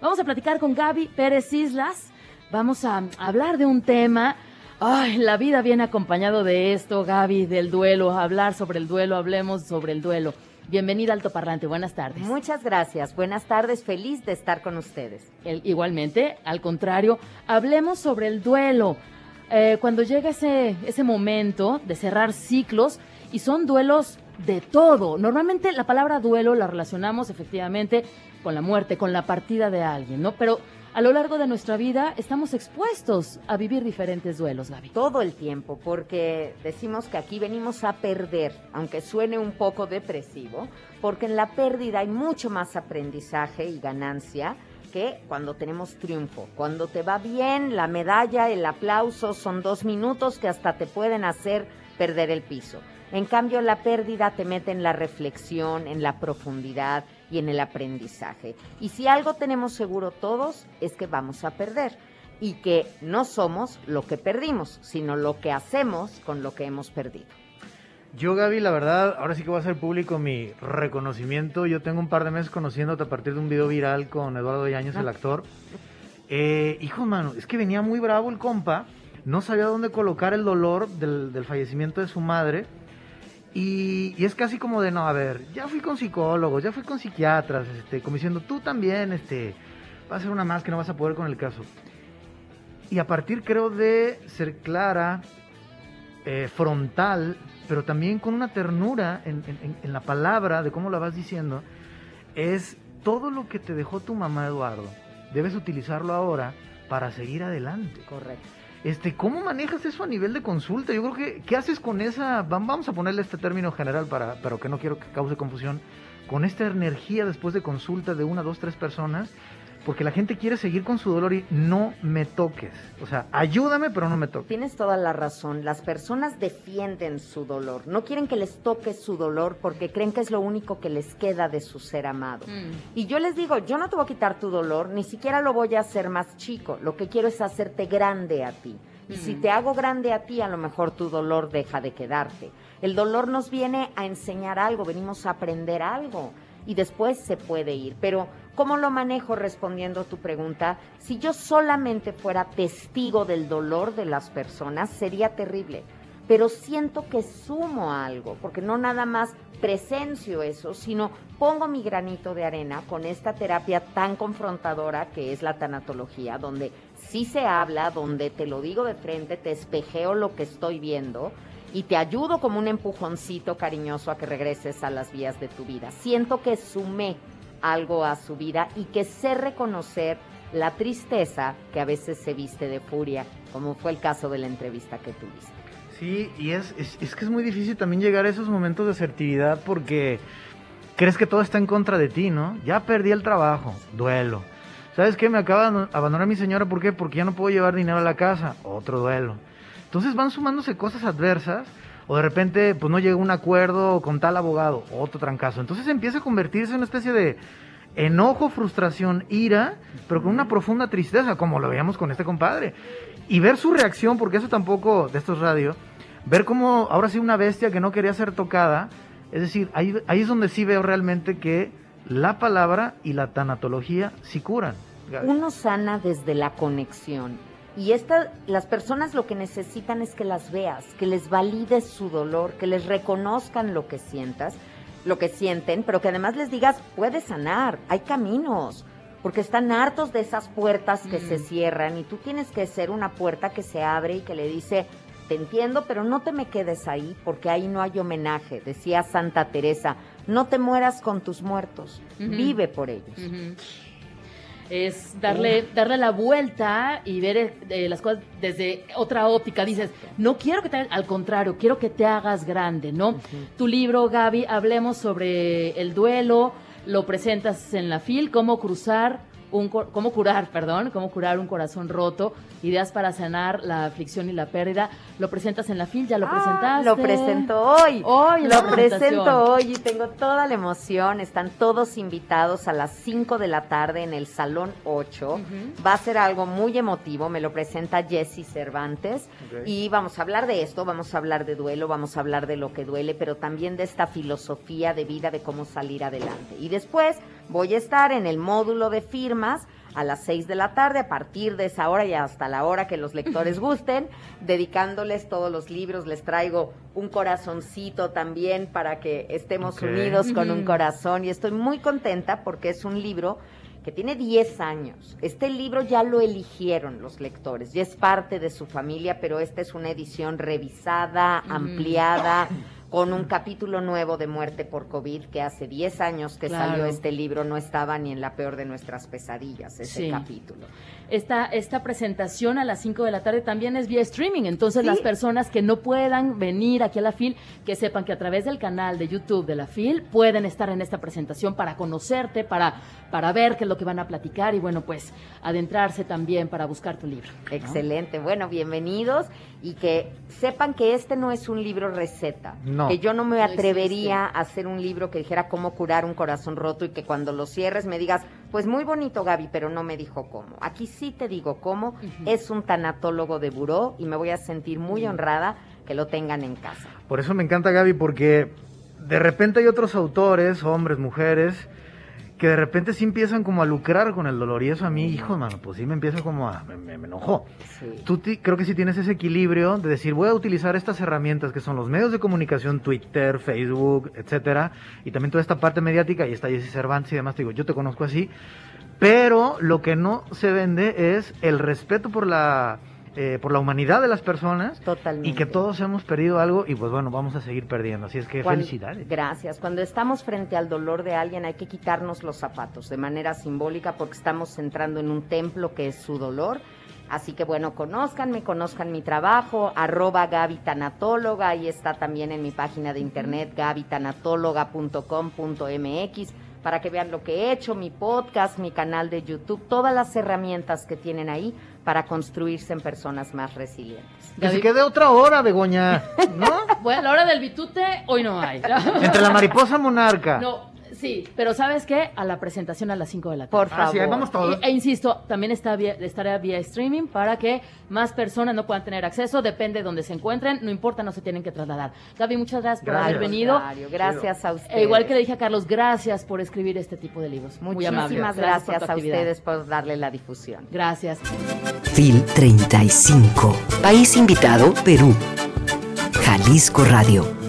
Vamos a platicar con Gaby Pérez Islas. Vamos a hablar de un tema. Ay, la vida viene acompañado de esto, Gaby, del duelo. Hablar sobre el duelo, hablemos sobre el duelo. Bienvenida Alto Parlante, buenas tardes. Muchas gracias, buenas tardes, feliz de estar con ustedes. igualmente, al contrario, hablemos sobre el duelo. Eh, cuando llega ese, ese momento de cerrar ciclos, y son duelos de todo. Normalmente la palabra duelo la relacionamos efectivamente con la muerte, con la partida de alguien, ¿no? Pero a lo largo de nuestra vida estamos expuestos a vivir diferentes duelos, Gaby. Todo el tiempo, porque decimos que aquí venimos a perder, aunque suene un poco depresivo, porque en la pérdida hay mucho más aprendizaje y ganancia que cuando tenemos triunfo. Cuando te va bien, la medalla, el aplauso son dos minutos que hasta te pueden hacer perder el piso. En cambio, la pérdida te mete en la reflexión, en la profundidad y en el aprendizaje. Y si algo tenemos seguro todos es que vamos a perder y que no somos lo que perdimos, sino lo que hacemos con lo que hemos perdido. Yo, Gaby, la verdad, ahora sí que voy a hacer público mi reconocimiento. Yo tengo un par de meses conociéndote a partir de un video viral con Eduardo Yañez, el ah. actor. Eh, hijo, mano, es que venía muy bravo el compa. No sabía dónde colocar el dolor del, del fallecimiento de su madre y, es casi como de, no, a ver, ya fui con psicólogos, ya fui con psiquiatras, este, como diciendo, tú también, este, va a ser una más que no vas a poder con el caso. Y a partir, creo, de ser clara, eh, frontal, pero también con una ternura en, en la palabra, de cómo la vas diciendo, es todo lo que te dejó tu mamá, Eduardo, debes utilizarlo ahora para seguir adelante. Correcto. Este, ¿Cómo manejas eso a nivel de consulta? Yo creo que, ¿qué haces con esa, vamos a ponerle este término general para, pero que no quiero que cause confusión, con esta energía después de consulta de una, dos, tres personas, porque la gente quiere seguir con su dolor y no me toques. O sea, ayúdame, pero no me toques. Tienes toda la razón. Las personas defienden su dolor. No quieren que les toque su dolor porque creen que es lo único que les queda de su ser amado. Mm. Y yo les digo, yo no te voy a quitar tu dolor, ni siquiera lo voy a hacer más chico. Lo que quiero es hacerte grande a ti. Y si mm. te hago grande a ti, a lo mejor tu dolor deja de quedarte. El dolor nos viene a enseñar algo, venimos a aprender algo y después se puede ir. Pero ¿Cómo lo manejo respondiendo a tu pregunta? Si yo solamente fuera testigo del dolor de las personas, sería terrible. Pero siento que sumo algo, porque no nada más presencio eso, sino pongo mi granito de arena con esta terapia tan confrontadora que es la tanatología, donde sí se habla, donde te lo digo de frente, te espejeo lo que estoy viendo y te ayudo como un empujoncito cariñoso a que regreses a las vías de tu vida. Siento que sumé algo a su vida y que sé reconocer la tristeza que a veces se viste de furia, como fue el caso de la entrevista que tuviste. Sí, y es, es, que es muy difícil también llegar a esos momentos de asertividad porque crees que todo está en contra de ti, ¿no? Ya perdí el trabajo, duelo. ¿Sabes qué? Me acaba de abandonar mi señora, ¿por qué? Porque ya no puedo llevar dinero a la casa, otro duelo. Entonces van sumándose cosas adversas o de repente pues no llega un acuerdo con tal abogado, otro trancazo. Entonces empieza a convertirse en una especie de enojo, frustración, ira, pero con una profunda tristeza, como lo veíamos con este compadre. Y ver su reacción, porque eso tampoco de estos radio, ver cómo ahora sí una bestia que no quería ser tocada, es decir, ahí, ahí es donde sí veo realmente que la palabra y la tanatología sí curan. Uno sana desde la conexión y esta, las personas lo que necesitan es que las veas, que les valides su dolor, que les reconozcan lo que sientas, lo que sienten, pero que además les digas, puedes sanar, hay caminos, porque están hartos de esas puertas que se mm. cierran y tú tienes que ser una puerta que se abre y que le dice, te entiendo, pero no te me quedes ahí, porque ahí no hay homenaje, decía Santa Teresa, no te mueras con tus muertos, vive por ellos es darle, darle la vuelta y ver eh, las cosas desde otra óptica. Dices, no quiero que te al contrario, quiero que te hagas grande, ¿no? Tu libro, Gaby, hablemos sobre el duelo, lo presentas en la FIL, cómo cruzar un, cómo curar, perdón, cómo curar un corazón roto, ideas para sanar la aflicción y la pérdida. Lo presentas en la FIL, ya lo ah, presentaste. Lo presento hoy. Hoy lo presento hoy y tengo toda la emoción. Están todos invitados a las 5 de la tarde en el Salón 8. Va a ser algo muy emotivo. Me lo presenta Jesse Cervantes y vamos a hablar de esto, vamos a hablar de duelo, vamos a hablar de lo que duele, pero también de esta filosofía de vida de cómo salir adelante. Y después voy a estar en el módulo de firma a las 6 de la tarde, a partir de esa hora y hasta la hora que los lectores gusten, dedicándoles todos los libros. Les traigo un corazoncito también para que estemos unidos con un corazón. Y estoy muy contenta porque es un libro que tiene 10 años. Este libro ya lo eligieron los lectores, ya es parte de su familia, pero esta es una edición revisada, ampliada con un capítulo nuevo de muerte por COVID, que hace 10 años que salió este libro, no estaba ni en la peor de nuestras pesadillas ese capítulo. Esta, esta presentación a las 5 de la tarde también es vía streaming, entonces las personas que no puedan venir aquí a la FIL, que sepan que a través del canal de YouTube de la FIL pueden estar en esta presentación para conocerte, para, para ver qué es lo que van a platicar y bueno, pues adentrarse también para buscar tu libro. Excelente, bueno, bienvenidos y que sepan que este no es un libro receta. Que yo no me atrevería a hacer un libro que dijera cómo curar un corazón roto y que cuando lo cierres me digas, pues muy bonito Gaby, pero no me dijo cómo. Aquí sí te digo cómo. Es un tanatólogo de buró y me voy a sentir muy honrada que lo tengan en casa. Por eso me encanta Gaby, porque de repente hay otros autores, hombres, mujeres, que de repente sí empiezan como a lucrar con el dolor. Y eso a mí, hijo, mano, pues sí me empieza como a. Me, me enojó. Tú creo que sí tienes ese equilibrio de decir, voy a utilizar estas herramientas que son los medios de comunicación, Twitter, Facebook, etcétera, y también toda esta parte mediática, y está Jesse Cervantes y demás. Te digo, yo te conozco así. Pero lo que no se vende es el respeto por la eh, por la humanidad de las personas Totalmente. y que todos hemos perdido algo y pues bueno, vamos a seguir perdiendo. Así es que felicidades. Gracias. Cuando estamos frente al dolor de alguien hay que quitarnos los zapatos de manera simbólica porque estamos entrando en un templo que es su dolor. Así que bueno, conózcanme, conozcan mi trabajo, arroba Gaby Tanatóloga, ahí está también en mi página de internet gabytanatóloga.com.mx para que vean lo que he hecho, mi podcast, mi canal de YouTube, todas las herramientas que tienen ahí para construirse en personas más resilientes. Que se quede otra hora, Begoña, ¿no? bueno, la hora del bitute hoy no hay. Entre la mariposa monarca. No, Sí, pero ¿sabes qué? A la presentación a las 5 de la tarde. Por favor. Ah, vamos todos. e insisto, también está estará vía streaming para que más personas no puedan tener acceso, depende de donde se encuentren, no importa, no se tienen que trasladar. Gaby, muchas gracias, por haber venido. Gracias a ustedes. E igual que le dije a Carlos, gracias por escribir este tipo de libros. Muy Muchísimas gracias, a ustedes por darle la difusión. Gracias. FIL 35. País invitado, Perú. Jalisco Radio